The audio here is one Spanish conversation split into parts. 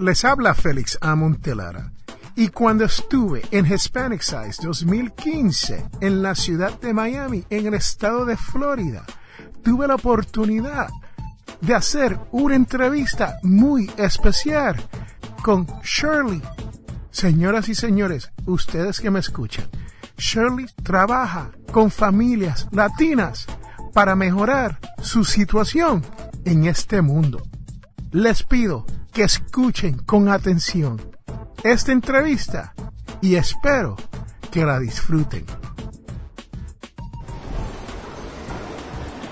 Les habla Félix Amontelara. Y cuando estuve en Hispanic Size 2015 en la ciudad de Miami, en el estado de Florida, tuve la oportunidad de hacer una entrevista muy especial con Shirley. Señoras y señores, ustedes que me escuchan, Shirley trabaja con familias latinas para mejorar su situación en este mundo. Les pido que escuchen con atención esta entrevista y espero que la disfruten.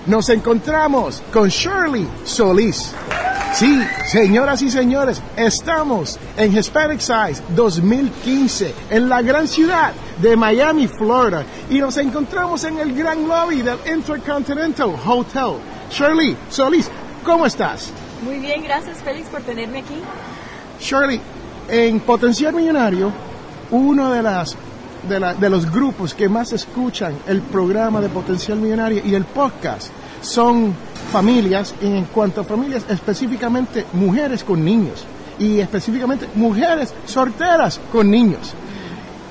Nos encontramos con Shirley Solís. Sí, señoras y señores, estamos en Hispanic Size 2015 en la gran ciudad de Miami, Florida, y nos encontramos en el gran lobby del Intercontinental Hotel. Shirley Solís, ¿cómo estás? Muy bien, gracias Félix por tenerme aquí. Shirley, en Potencial Millonario, uno de las de, la, de, los grupos que más escuchan el programa de Potencial Millonario y el podcast son familias, y en cuanto a familias, específicamente mujeres con niños y específicamente mujeres solteras con niños.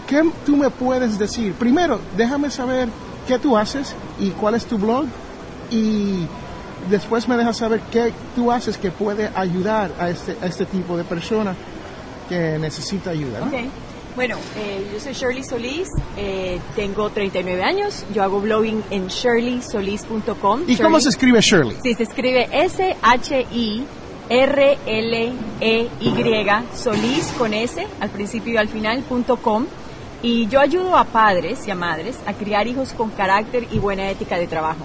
¿Qué tú me puedes decir? Primero, déjame saber qué tú haces y cuál es tu blog y después me dejas saber qué tú haces que puede ayudar a este, a este tipo de persona que necesita ayuda. ¿no? Okay. Bueno, eh, yo soy Shirley Solís, eh, tengo 39 años, yo hago blogging en shirleysolis.com. ¿Y cómo se escribe Shirley? Sí, se escribe S-H-I-R-L-E-Y, Solís con S, al principio y al final, punto com. Y yo ayudo a padres y a madres a criar hijos con carácter y buena ética de trabajo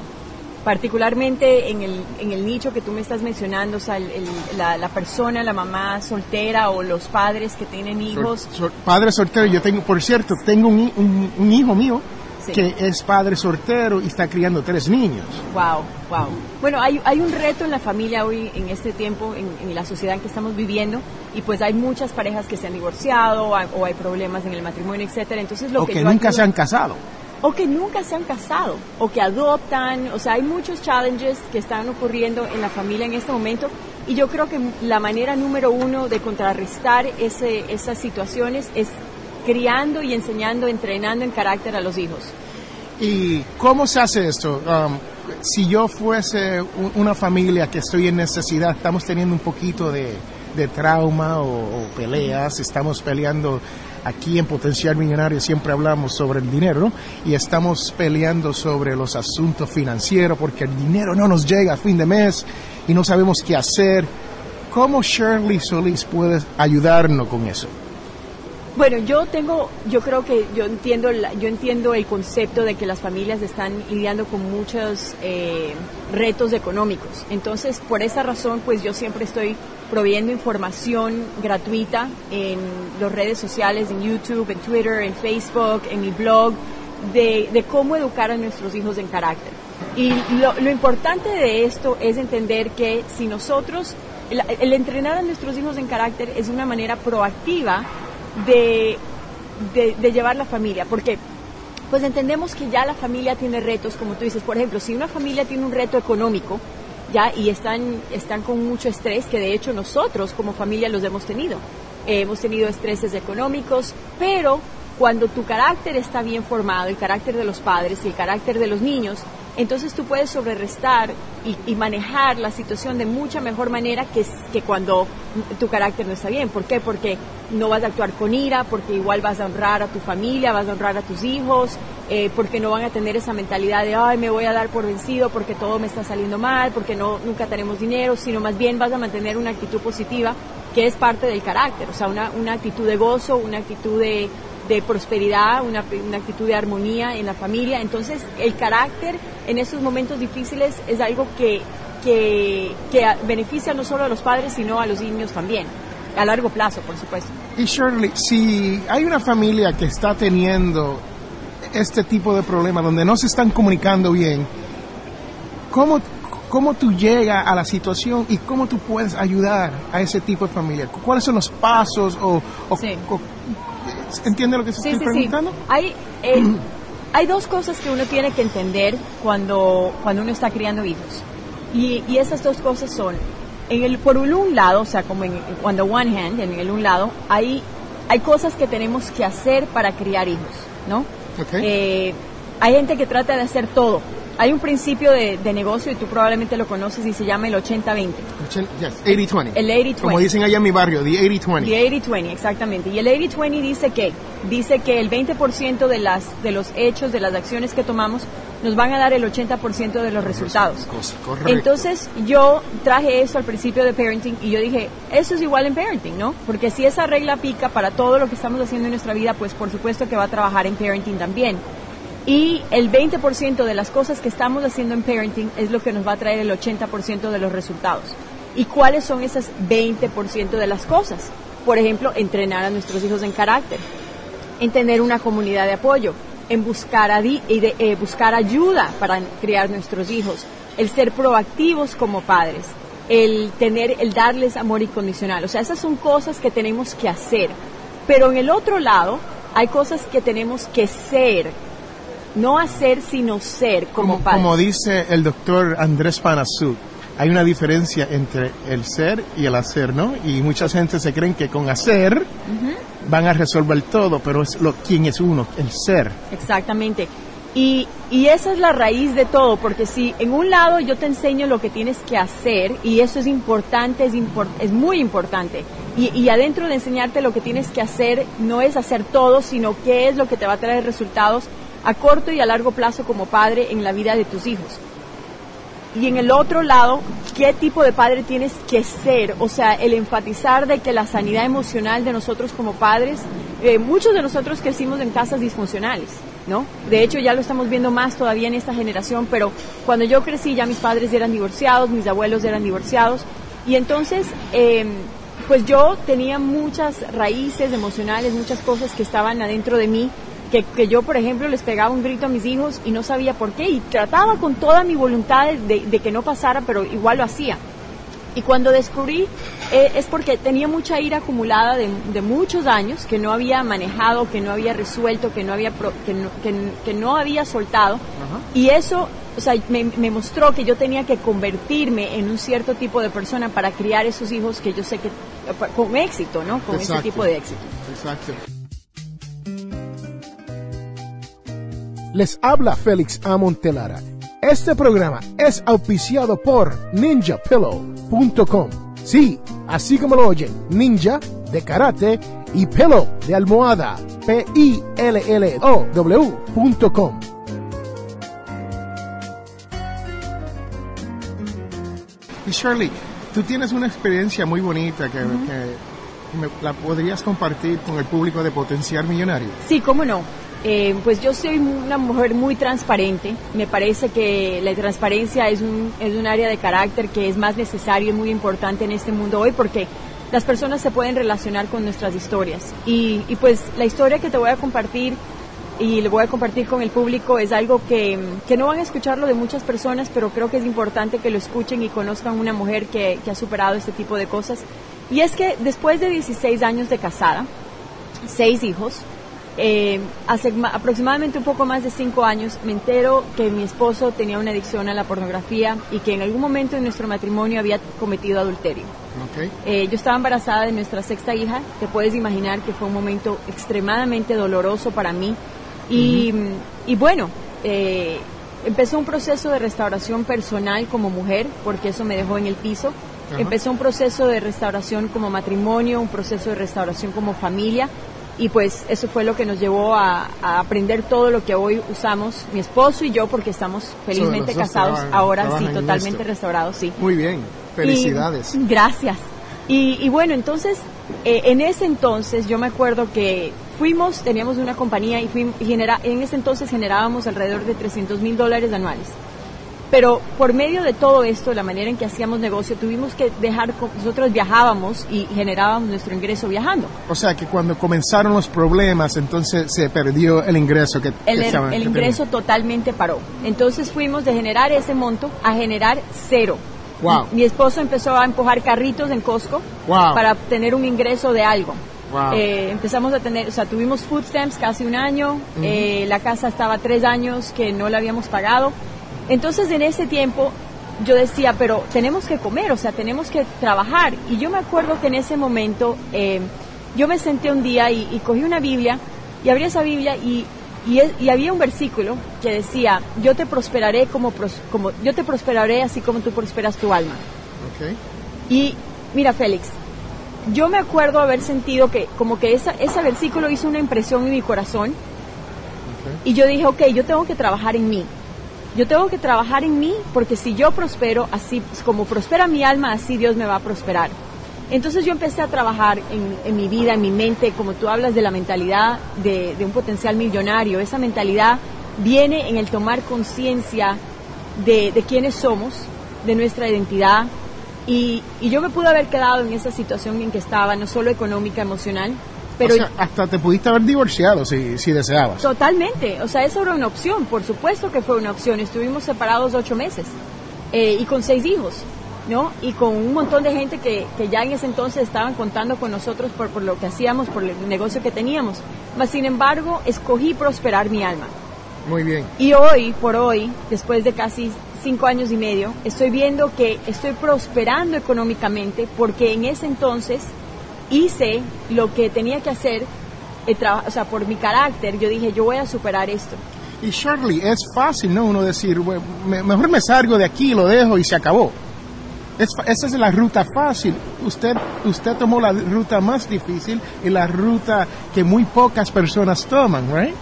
particularmente en el, en el nicho que tú me estás mencionando, o sea, el, el, la, la, persona, la mamá soltera o los padres que tienen hijos. So, so, padre soltero, yo tengo, por cierto, tengo un, un, un hijo mío sí. que es padre soltero y está criando tres niños. Wow, wow. Bueno, hay, hay un reto en la familia hoy, en este tiempo, en, en la sociedad en que estamos viviendo, y pues hay muchas parejas que se han divorciado o hay, o hay problemas en el matrimonio, etcétera. Entonces, lo o que, nunca ayudo, se han casado o que nunca se han casado, o que adoptan, o sea, hay muchos challenges que están ocurriendo en la familia en este momento, y yo creo que la manera número uno de contrarrestar ese, esas situaciones es criando y enseñando, entrenando en carácter a los hijos. ¿Y cómo se hace esto? Um, si yo fuese un, una familia que estoy en necesidad, estamos teniendo un poquito de, de trauma o peleas, estamos peleando aquí en Potencial Millonario siempre hablamos sobre el dinero y estamos peleando sobre los asuntos financieros porque el dinero no nos llega a fin de mes y no sabemos qué hacer. ¿Cómo Shirley Solís puede ayudarnos con eso? Bueno, yo tengo, yo creo que yo entiendo, yo entiendo el concepto de que las familias están lidiando con muchos eh, retos económicos. Entonces, por esa razón, pues yo siempre estoy proveyendo información gratuita en las redes sociales, en YouTube, en Twitter, en Facebook, en mi blog, de, de cómo educar a nuestros hijos en carácter. Y lo, importante de esto es entender que si nosotros, el, el entrenar a nuestros hijos en carácter es una manera proactiva de, de, de, llevar la familia, porque pues entendemos que ya la familia tiene retos, como tú dices, por ejemplo, si una familia tiene un reto económico, ya, y están, están con mucho estrés, que de hecho nosotros como familia los hemos tenido, hemos tenido estreses económicos, pero cuando tu carácter está bien formado, el carácter de los padres y el carácter de los niños, entonces tú puedes sobrerestar y, manejar la situación de mucha mejor manera que, que cuando tu carácter no está bien. ¿Por qué? Porque no vas a actuar con ira, porque igual vas a honrar a tu familia, vas a honrar a tus hijos, eh, porque no van a tener esa mentalidad de, ay, me voy a dar por vencido porque todo me está saliendo mal, porque no, nunca tenemos dinero, sino más bien vas a mantener una actitud positiva que es parte del carácter, o sea, una, una actitud de gozo, una actitud de, de prosperidad, una, una, actitud de armonía en la familia. Entonces, el carácter en esos momentos difíciles es algo que, que, que beneficia no solo a los padres, sino a los niños también, a largo plazo, por supuesto. Y Shirley, si hay una familia que está teniendo este tipo de problemas donde no se están comunicando bien, ¿cómo, cómo tú llegas a la situación y cómo tú puedes ayudar a ese tipo de familia? ¿Cuáles son los pasos o, ¿Entiende lo que se estoy preguntando? Hay, eh, hay dos cosas que uno tiene que entender cuando, cuando uno está criando hijos. Y, y esas dos cosas son, en el, por un lado, o sea, como en, on one hand, en el un lado, hay, hay cosas que tenemos que hacer para criar hijos, ¿no? Eh, hay gente que trata de hacer todo, hay un principio de, negocio y tú probablemente lo conoces y se llama el 80-20. Yes, 80-20. El 80-20. Como dicen allá en mi barrio, the 80-20. The 80-20, exactamente. Y el 80-20 dice que dice que el 20% de las de los hechos, de las acciones que tomamos nos van a dar el 80% de los resultados. Correcto. Entonces, yo traje eso al principio de parenting y yo dije, eso es igual en parenting, ¿no? Porque si esa regla pica para todo lo que estamos haciendo en nuestra vida, pues por supuesto que va a trabajar en parenting también. Y el 20% de las cosas que estamos haciendo en parenting es lo que nos va a traer el 80% de los resultados. ¿Y cuáles son esas 20% de las cosas? Por ejemplo, entrenar a nuestros hijos en carácter, en tener una comunidad de apoyo, en buscar, eh, buscar ayuda para criar nuestros hijos, el ser proactivos como padres, el tener, el darles amor incondicional. O sea, esas son cosas que tenemos que hacer. Pero en el otro lado, hay cosas que tenemos que ser no hacer sino ser como, como Como dice el doctor Andrés Panazú, hay una diferencia entre el ser y el hacer, ¿no? Y mucha gente se creen que con hacer van a resolver todo, pero es lo quién es uno, el ser. Exactamente. Y, y, esa es la raíz de todo, porque si en un lado yo te enseño lo que tienes que hacer, y eso es importante, es, es muy importante, y, y, adentro de enseñarte lo que tienes que hacer, no es hacer todo, sino qué es lo que te va a traer resultados, a corto y a largo plazo como padre en la vida de tus hijos. Y en el otro lado, ¿qué tipo de padre tienes que ser? O sea, el enfatizar de que la sanidad emocional de nosotros como padres, eh, muchos de nosotros crecimos en casas disfuncionales, ¿no? De hecho, ya lo estamos viendo más todavía en esta generación, pero cuando yo crecí ya mis padres eran divorciados, mis abuelos eran divorciados, y entonces, em, pues yo tenía muchas raíces emocionales, muchas cosas que estaban adentro de mí que, yo, por ejemplo, les pegaba un grito a mis hijos y no sabía por qué y trataba con toda mi voluntad de, que no pasara, pero igual lo hacía. Y cuando descubrí eh, es porque tenía mucha ira acumulada de, muchos años que no había manejado, que no había resuelto, que no había, que, no, había soltado. Y eso o sea, me, mostró que yo tenía que convertirme en un cierto tipo de persona para criar esos hijos que yo sé que con éxito, ¿no? Con ese tipo de éxito. Exacto. Les habla Félix Amontelara. Este programa es auspiciado por ninjapillow.com. Sí, así como lo oyen, ninja de karate y pillow de almohada. P-I-L-L-O-W.com. Y Shirley, tú tienes una experiencia muy bonita que, la podrías compartir con el público de Potenciar Millonario. Sí, cómo no. Eh, pues yo soy una mujer muy transparente. Me parece que la transparencia es un, es un área de carácter que es más necesario y muy importante en este mundo hoy porque las personas se pueden relacionar con nuestras historias. Y, y pues la historia que te voy a compartir y le voy a compartir con el público es algo que, que, no van a escucharlo de muchas personas, pero creo que es importante que lo escuchen y conozcan una mujer que, que ha superado este tipo de cosas. Y es que después de 16 años de casada, seis hijos, eh, hace aproximadamente un poco más de cinco años me entero que mi esposo tenía una adicción a la pornografía y que en algún momento en nuestro matrimonio había cometido adulterio. Eh, yo estaba embarazada de nuestra sexta hija, te puedes imaginar que fue un momento extremadamente doloroso para mí. Y, y bueno, eh, empezó un proceso de restauración personal como mujer, porque eso me dejó en el piso. Empezó un proceso de restauración como matrimonio, un proceso de restauración como familia y pues eso fue lo que nos llevó a, aprender todo lo que hoy usamos mi esposo y yo porque estamos felizmente casados ahora sí totalmente restaurados sí. Muy bien felicidades. gracias. Y, bueno entonces eh, en ese entonces yo me acuerdo que fuimos teníamos una compañía y, fuimos, y genera, en ese entonces generábamos alrededor de 300 mil dólares anuales pero por medio de todo esto, la manera en que hacíamos negocio, tuvimos que dejar, nosotros viajábamos y generábamos nuestro ingreso viajando. O sea que cuando comenzaron los problemas, entonces se perdió el ingreso que El, el ingreso totalmente paró. Entonces fuimos de generar ese monto a generar cero. Wow. Mi, esposo empezó a empujar carritos en Costco para tener un ingreso de algo. Wow. Eh, empezamos a tener, o sea, tuvimos food stamps casi un año, eh, la casa estaba tres años que no la habíamos pagado entonces en ese tiempo yo decía, pero tenemos que comer, o sea, tenemos que trabajar. Y yo me acuerdo que en ese momento eh, yo me senté un día y, cogí una Biblia y abrí esa Biblia y, y, había un versículo que decía, yo te prosperaré como, como, yo te prosperaré así como tú prosperas tu alma. Okay. Y mira, Félix, yo me acuerdo haber sentido que como que esa, ese versículo hizo una impresión en mi corazón y yo dije, ok, yo tengo que trabajar en mí. Yo tengo que trabajar en mí porque si yo prospero, así como prospera mi alma, así Dios me va a prosperar. Entonces yo empecé a trabajar en, mi vida, en mi mente, como tú hablas de la mentalidad de, un potencial millonario. Esa mentalidad viene en el tomar conciencia de, quiénes somos, de nuestra identidad. Y, y yo me pude haber quedado en esa situación en que estaba, no solo económica, emocional, pero hasta te pudiste haber divorciado si, si deseabas. Totalmente, o sea, eso era una opción, por supuesto que fue una opción. Estuvimos separados ocho meses eh, y con seis hijos, ¿no? Y con un montón de gente que, que ya en ese entonces estaban contando con nosotros por, por lo que hacíamos, por el negocio que teníamos. Mas, sin embargo, escogí prosperar mi alma. Muy bien. Y hoy, por hoy, después de casi cinco años y medio, estoy viendo que estoy prosperando económicamente porque en ese entonces hice lo que tenía que hacer, o sea, por mi carácter, yo dije, yo voy a superar esto. Y Shirley, es fácil, ¿no? Uno decir, mejor me salgo de aquí, lo dejo y se acabó. esa es la ruta fácil. Usted, usted tomó la ruta más difícil y la ruta que muy pocas personas toman, ¿right?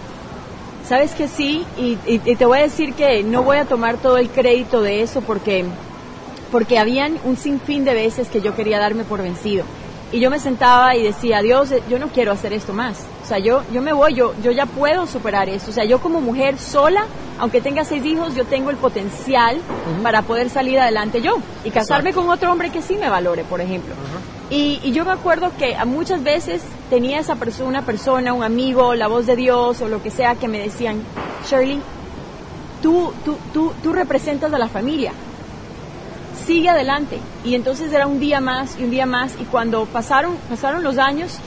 Sabes que sí, y, y, te voy a decir que no voy a tomar todo el crédito de eso porque, porque habían un sinfín de veces que yo quería darme por vencido y yo me sentaba y decía, Dios, yo no quiero hacer esto más. O sea, yo, yo me voy, yo, yo ya puedo superar esto. O sea, yo como mujer sola, aunque tenga seis hijos, yo tengo el potencial para poder salir adelante yo y casarme con otro hombre que sí me valore, por ejemplo. y, y, yo me acuerdo que muchas veces tenía esa persona, una persona, un amigo, la voz de Dios o lo que sea, que me decían, Shirley, tú, tú, tú, tú representas a la familia sigue adelante. Y entonces era un día más y un día más y cuando pasaron, pasaron los años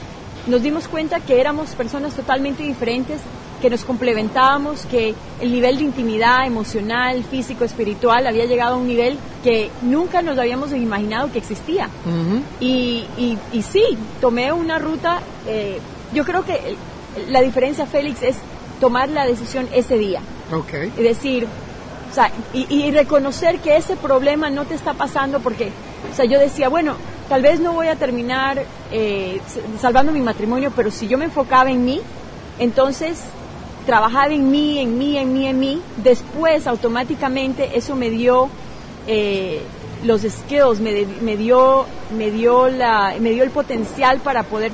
nos dimos cuenta que éramos personas totalmente diferentes, que nos complementábamos, que el nivel de intimidad emocional, físico, espiritual había llegado a un nivel que nunca nos habíamos imaginado que existía. y, y, sí, tomé una ruta, eh, yo creo que la diferencia, Félix, es tomar la decisión ese día. Okay. Y decir, o sea, y, reconocer que ese problema no te está pasando porque, o sea, yo decía, bueno, tal vez no voy a terminar eh, salvando mi matrimonio, pero si yo me enfocaba en mí, entonces trabajar en mí, en mí, en mí, en mí, después automáticamente eso me dio eh, los skills, me, me, dio, me, dio la, me dio el potencial para poder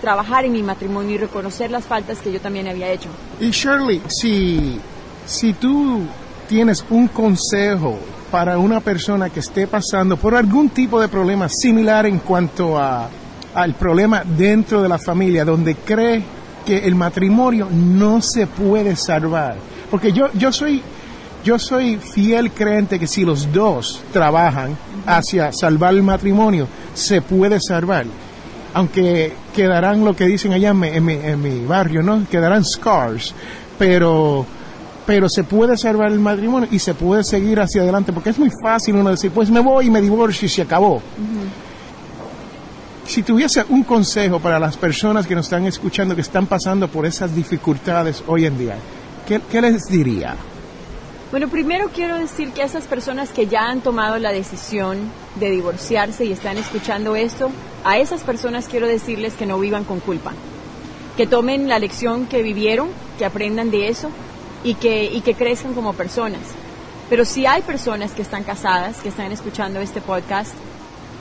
trabajar en mi matrimonio y reconocer las faltas que yo también había hecho. Y Shirley, si, si tú tienes un consejo para una persona que esté pasando por algún tipo de problema similar en cuanto a, al problema dentro de la familia, donde cree que el matrimonio no se puede salvar. Porque yo, yo soy yo soy fiel creyente que si los dos trabajan hacia salvar el matrimonio, se puede salvar. Aunque quedarán lo que dicen allá en mi, en mi, en mi barrio, ¿no? Quedarán scars. Pero pero se puede salvar el matrimonio y se puede seguir hacia adelante, porque es muy fácil uno decir, pues me voy y me divorcio y se acabó. Si tuviese un consejo para las personas que nos están escuchando, que están pasando por esas dificultades hoy en día, ¿qué, les diría? Bueno, primero quiero decir que a esas personas que ya han tomado la decisión de divorciarse y están escuchando esto, a esas personas quiero decirles que no vivan con culpa, que tomen la lección que vivieron, que aprendan de eso y que, y que crezcan como personas. Pero si hay personas que están casadas, que están escuchando este podcast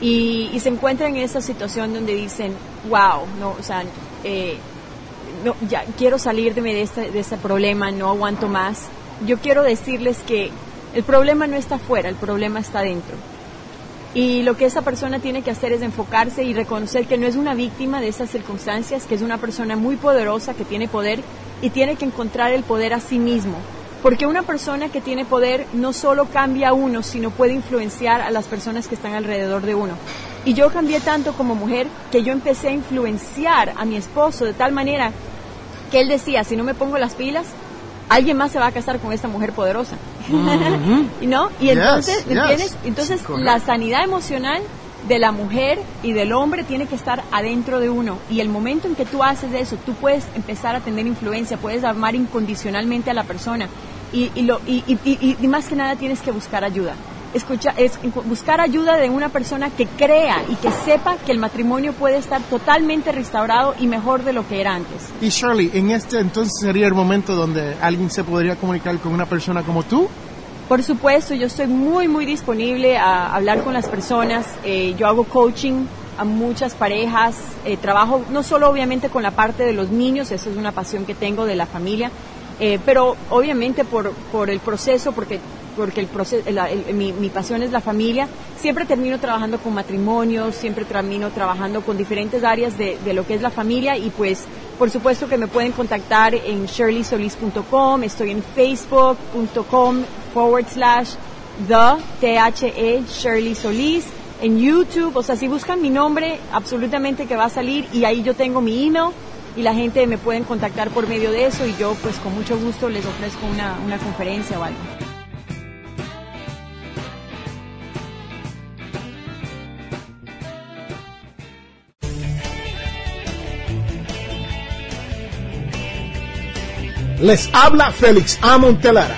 y, se encuentran en esa situación donde dicen, wow, no, o sea, eh, no, ya quiero salirme de este, de este problema, no aguanto más. Yo quiero decirles que el problema no está afuera, el problema está dentro. Y lo que esa persona tiene que hacer es enfocarse y reconocer que no es una víctima de esas circunstancias, que es una persona muy poderosa, que tiene poder y tiene que encontrar el poder a sí mismo. Porque una persona que tiene poder no solo cambia a uno, sino puede influenciar a las personas que están alrededor de uno. Y yo cambié tanto como mujer que yo empecé a influenciar a mi esposo de tal manera que él decía, si no me pongo las pilas, alguien más se va a casar con esta mujer poderosa. ¿Y no? Y entonces, ¿entiendes? Entonces, la sanidad emocional de la mujer y del hombre tiene que estar adentro de uno. Y el momento en que tú haces eso, tú puedes empezar a tener influencia, puedes amar incondicionalmente a la persona. Y, y, lo, y, y más que nada tienes que buscar ayuda escucha, es buscar ayuda de una persona que crea y que sepa que el matrimonio puede estar totalmente restaurado y mejor de lo que era antes. Y Shirley, en este entonces sería el momento donde alguien se podría comunicar con una persona como tú. Por supuesto, yo estoy muy, muy disponible a hablar con las personas. Eh, yo hago coaching a muchas parejas, eh, trabajo no solo obviamente con la parte de los niños, eso es una pasión que tengo de la familia, eh, pero obviamente por, por el proceso, porque porque el proceso, mi, mi, pasión es la familia, siempre termino trabajando con matrimonios, siempre termino trabajando con diferentes áreas de, de, lo que es la familia y pues por supuesto que me pueden contactar en shirleysolis.com, estoy en facebook.com forward slash the T-H-E Shirley Solis, en YouTube, o sea, si buscan mi nombre, absolutamente que va a salir y ahí yo tengo mi email y la gente me pueden contactar por medio de eso y yo pues con mucho gusto les ofrezco una, una conferencia o algo. Les habla Félix A. Montelara,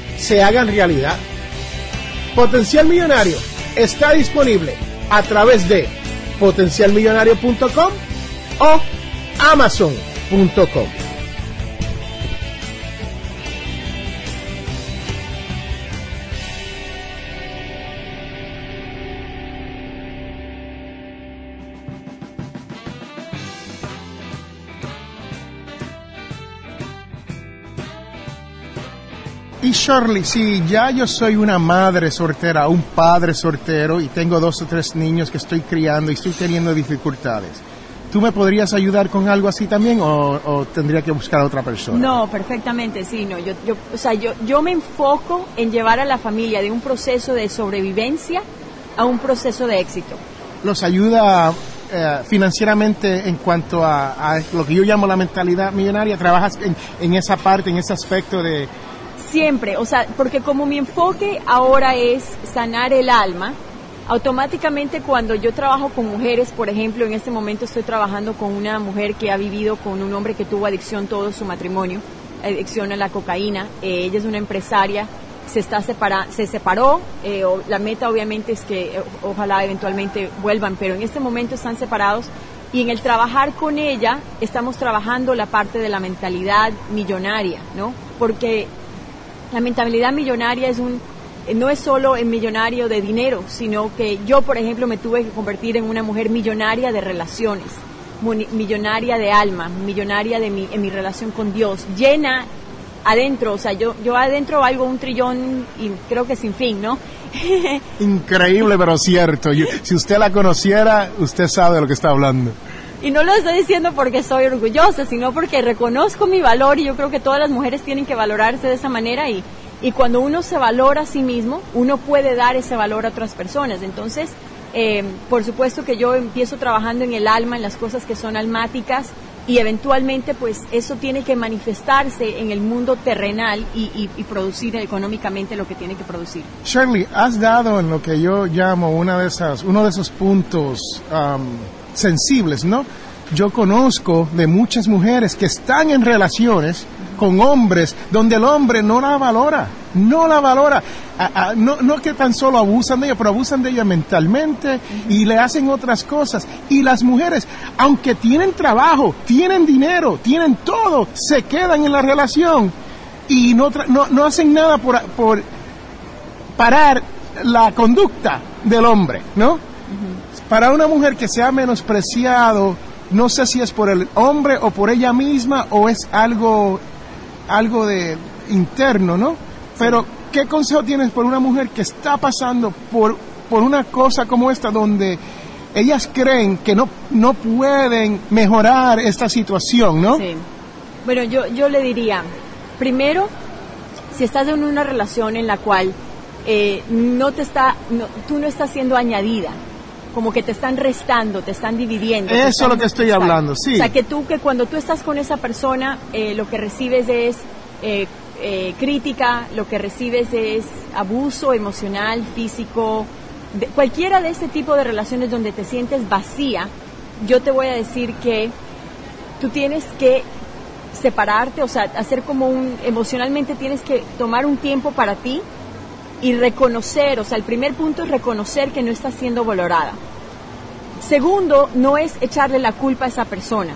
se hagan realidad. Potencial Millonario está disponible a través de potencialmillonario.com o amazon.com. Shirley, sí, ya yo soy una madre soltera, un padre soltero y tengo dos o tres niños que estoy criando y estoy teniendo dificultades. ¿Tú me podrías ayudar con algo así también o, tendría que buscar a otra persona? No, perfectamente, sí, no. Yo, yo, o sea, yo, yo me enfoco en llevar a la familia de un proceso de sobrevivencia a un proceso de éxito. ¿Los ayuda eh, financieramente en cuanto a, lo que yo llamo la mentalidad millonaria? ¿Trabajas en, en esa parte, en ese aspecto de Siempre, o sea, porque como mi enfoque ahora es sanar el alma, automáticamente cuando yo trabajo con mujeres, por ejemplo, en este momento estoy trabajando con una mujer que ha vivido con un hombre que tuvo adicción todo su matrimonio, adicción a la cocaína, eh, ella es una empresaria, se está separa, se separó, eh, la meta obviamente es que ojalá eventualmente vuelvan, pero en este momento están separados y en el trabajar con ella estamos trabajando la parte de la mentalidad millonaria, ¿no? Porque la mentalidad millonaria es un eh, no es solo el millonario de dinero, sino que yo, por ejemplo, me tuve que convertir en una mujer millonaria de relaciones, millonaria de alma, millonaria de mi, en mi relación con Dios, llena adentro, o sea, yo, yo adentro algo un trillón y creo que sin fin, ¿no? Increíble, pero cierto. si usted la conociera, usted sabe de lo que está hablando. Y no lo estoy diciendo porque soy orgullosa, sino porque reconozco mi valor y yo creo que todas las mujeres tienen que valorarse de esa manera y, Y cuando uno se valora a sí mismo, uno puede dar ese valor a otras personas. Entonces, eh, por supuesto que yo empiezo trabajando en el alma, en las cosas que son almáticas, y eventualmente pues eso tiene que manifestarse en el mundo terrenal y, producir económicamente lo que tiene que producir. Shirley, has dado en lo que yo llamo una de esas, uno de esos puntos um, sensibles, ¿no? Yo conozco de muchas mujeres que están en relaciones con hombres donde el hombre no la valora, no la valora. no, no que tan solo abusan de ella, pero abusan de ella mentalmente y le hacen otras cosas. Y las mujeres, aunque tienen trabajo, tienen dinero, tienen todo, se quedan en la relación y no, no, hacen nada por, por parar la conducta del hombre, ¿no? Para una mujer que se ha menospreciado, no sé si es por el hombre o por ella misma o es algo algo de interno, ¿no? Pero, ¿qué consejo tienes por una mujer que está pasando por, por una cosa como esta donde ellas creen que no, no pueden mejorar esta situación, ¿no? Sí. Bueno, yo, yo le diría, primero, si estás en una relación en la cual eh, no te está, tú no estás siendo añadida, como que te están restando, te están dividiendo. Eso es lo que estoy hablando, sí. O sea, que tú, que cuando tú estás con esa persona, eh, lo que recibes es eh, eh, crítica, lo que recibes es abuso emocional, físico, cualquiera de ese tipo de relaciones donde te sientes vacía, yo te voy a decir que tú tienes que separarte, o sea, hacer como un, emocionalmente tienes que tomar un tiempo para ti y reconocer, o sea, el primer punto es reconocer que no estás siendo valorada. Segundo, no es echarle la culpa a esa persona.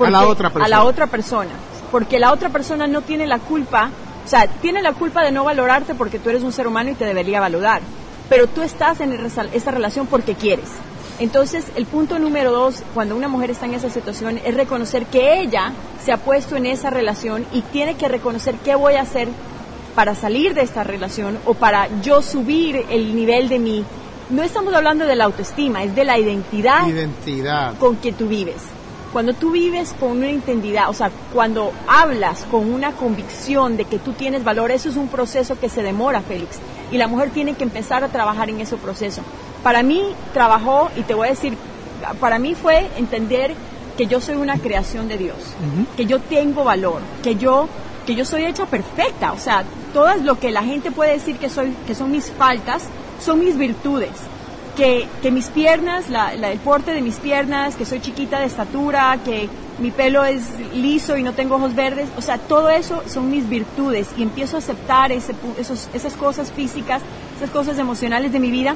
A la otra persona. A la otra persona. Porque la otra persona no tiene la culpa, o sea, tiene la culpa de no valorarte porque tú eres un ser humano y te debería valorar. Pero tú estás en esa relación porque quieres. Entonces, el punto número dos, cuando una mujer está en esa situación, es reconocer que ella se ha puesto en esa relación y tiene que reconocer qué voy a hacer para salir de esta relación o para yo subir el nivel de mi... No estamos hablando de la autoestima, es de la identidad, identidad. con que tú vives. Cuando tú vives con una identidad, o sea, cuando hablas con una convicción de que tú tienes valor, eso es un proceso que se demora, Félix. Y la mujer tiene que empezar a trabajar en ese proceso. Para mí trabajó, y te voy a decir, para mí fue entender que yo soy una creación de Dios, que yo tengo valor, que yo que yo soy hecha perfecta, o sea, todo lo que la gente puede decir que, soy, que son mis faltas, son mis virtudes. Que, que mis piernas, la, el porte de mis piernas, que soy chiquita de estatura, que mi pelo es liso y no tengo ojos verdes, o sea, todo eso son mis virtudes. Y empiezo a aceptar ese, esos, esas cosas físicas, esas cosas emocionales de mi vida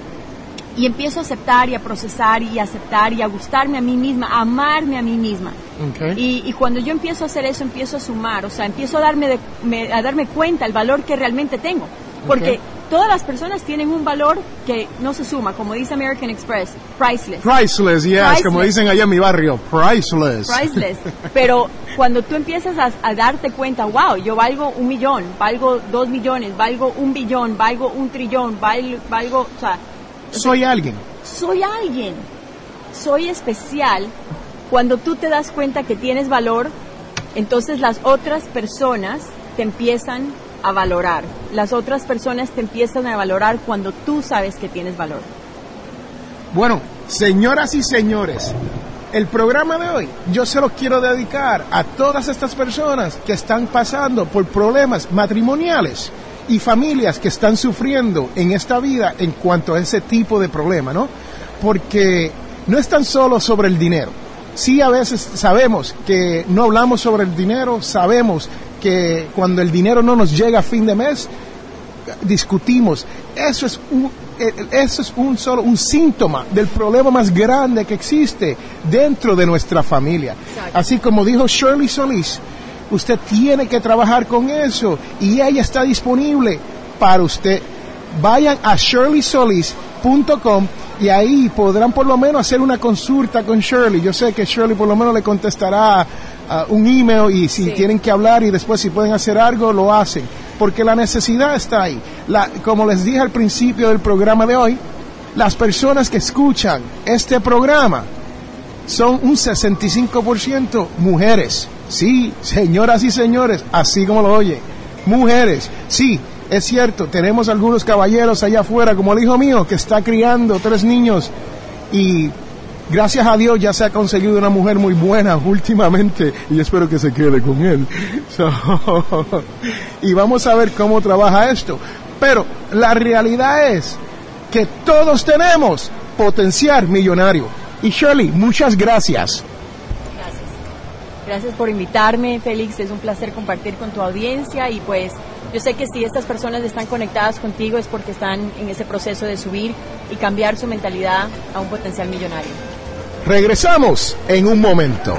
y empiezo a aceptar y a procesar y a aceptar y a gustarme a mí misma, a amarme a mí misma. Y, cuando yo empiezo a hacer eso, empiezo a sumar, o sea, empiezo a darme, a darme cuenta el valor que realmente tengo. Porque todas las personas tienen un valor que no se suma, como dice American Express, priceless. Priceless, yes, como dicen allá en mi barrio, priceless. Priceless. Pero cuando tú empiezas a, darte cuenta, wow, yo valgo un millón, valgo dos millones, valgo un billón, valgo un trillón, valgo, valgo o sea, soy alguien. Soy alguien. Soy especial. Cuando tú te das cuenta que tienes valor, entonces las otras personas te empiezan a valorar. Las otras personas te empiezan a valorar cuando tú sabes que tienes valor. Bueno, señoras y señores, el programa de hoy yo se lo quiero dedicar a todas estas personas que están pasando por problemas matrimoniales y familias que están sufriendo en esta vida en cuanto a ese tipo de problema, ¿no? Porque no es tan solo sobre el dinero. Sí, a veces sabemos que no hablamos sobre el dinero, sabemos que cuando el dinero no nos llega a fin de mes, discutimos. Eso es un, eh, eso es un solo un síntoma del problema más grande que existe dentro de nuestra familia. Así como dijo Shirley Solís, Usted tiene que trabajar con eso y ella está disponible para usted. Vayan a shirleysolis.com y ahí podrán por lo menos hacer una consulta con Shirley. Yo sé que Shirley por lo menos le contestará uh, un email y si tienen que hablar y después si pueden hacer algo, lo hacen. Porque la necesidad está ahí. La, como les dije al principio del programa de hoy, las personas que escuchan este programa son un 65% mujeres. Sí, señoras y señores, así como lo oye. Mujeres, sí, es cierto, tenemos algunos caballeros allá afuera, como el hijo mío, que está criando tres niños y gracias a Dios ya se ha conseguido una mujer muy buena últimamente y espero que se quede con él. y vamos a ver cómo trabaja esto. Pero la realidad es que todos tenemos potencial millonario. Y Shirley, muchas. Gracias. Gracias por invitarme, Félix. Es un placer compartir con tu audiencia y pues yo sé que si estas personas están conectadas contigo es porque están en ese proceso de subir y cambiar su mentalidad a un potencial millonario. Regresamos en un momento.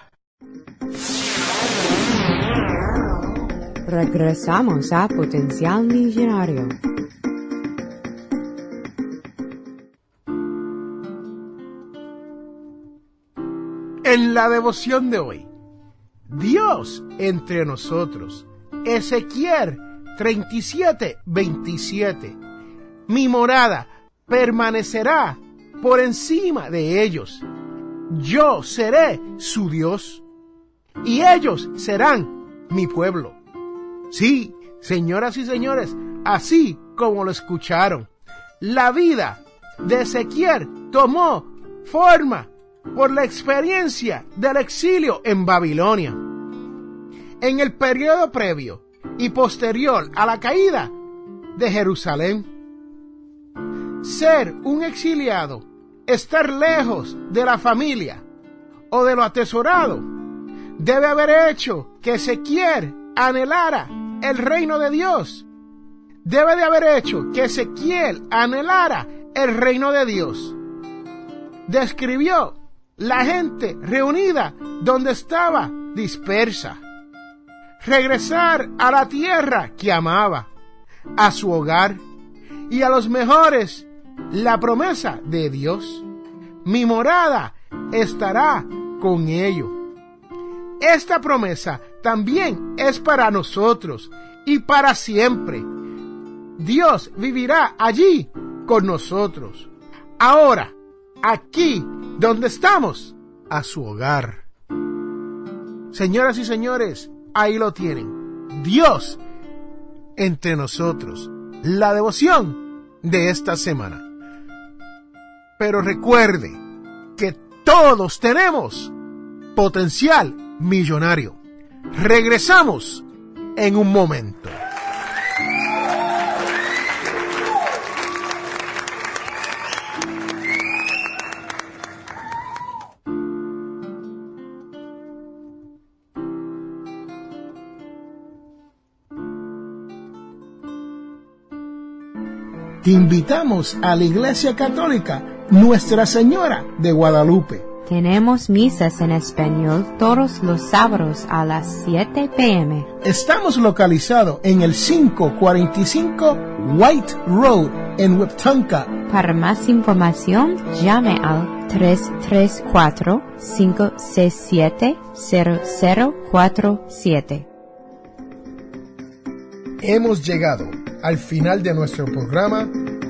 Regresamos a Potencial Millonario. En la devoción de hoy, Dios entre nosotros. Ezequiel 37, 27. Mi morada permanecerá por encima de ellos. Yo seré su Dios y ellos serán mi pueblo. Sí, señoras y señores, así como lo escucharon, la vida de Ezequiel tomó forma por la experiencia del exilio en Babilonia. En el periodo previo y posterior a la caída de Jerusalén, ser un exiliado, estar lejos de la familia o de lo atesorado, debe haber hecho que Ezequiel anhelara el reino de Dios. Debe de haber hecho que Ezequiel anhelara el reino de Dios. Describió la gente reunida donde estaba dispersa. Regresar a la tierra que amaba, a su hogar y a los mejores, la promesa de Dios. Mi morada estará con ellos. Esta promesa también es para nosotros y para siempre. Dios vivirá allí con nosotros. Ahora, aquí donde estamos, a su hogar. Señoras y señores, ahí lo tienen. Dios entre nosotros. La devoción de esta semana. Pero recuerde que todos tenemos potencial millonario. Regresamos en un momento. Te invitamos a la Iglesia Católica Nuestra Señora de Guadalupe. Tenemos misas en español todos los sábados a las 7 pm. Estamos localizados en el 545 White Road en Wiptonka. Para más información, llame al 334-567-0047. Hemos llegado al final de nuestro programa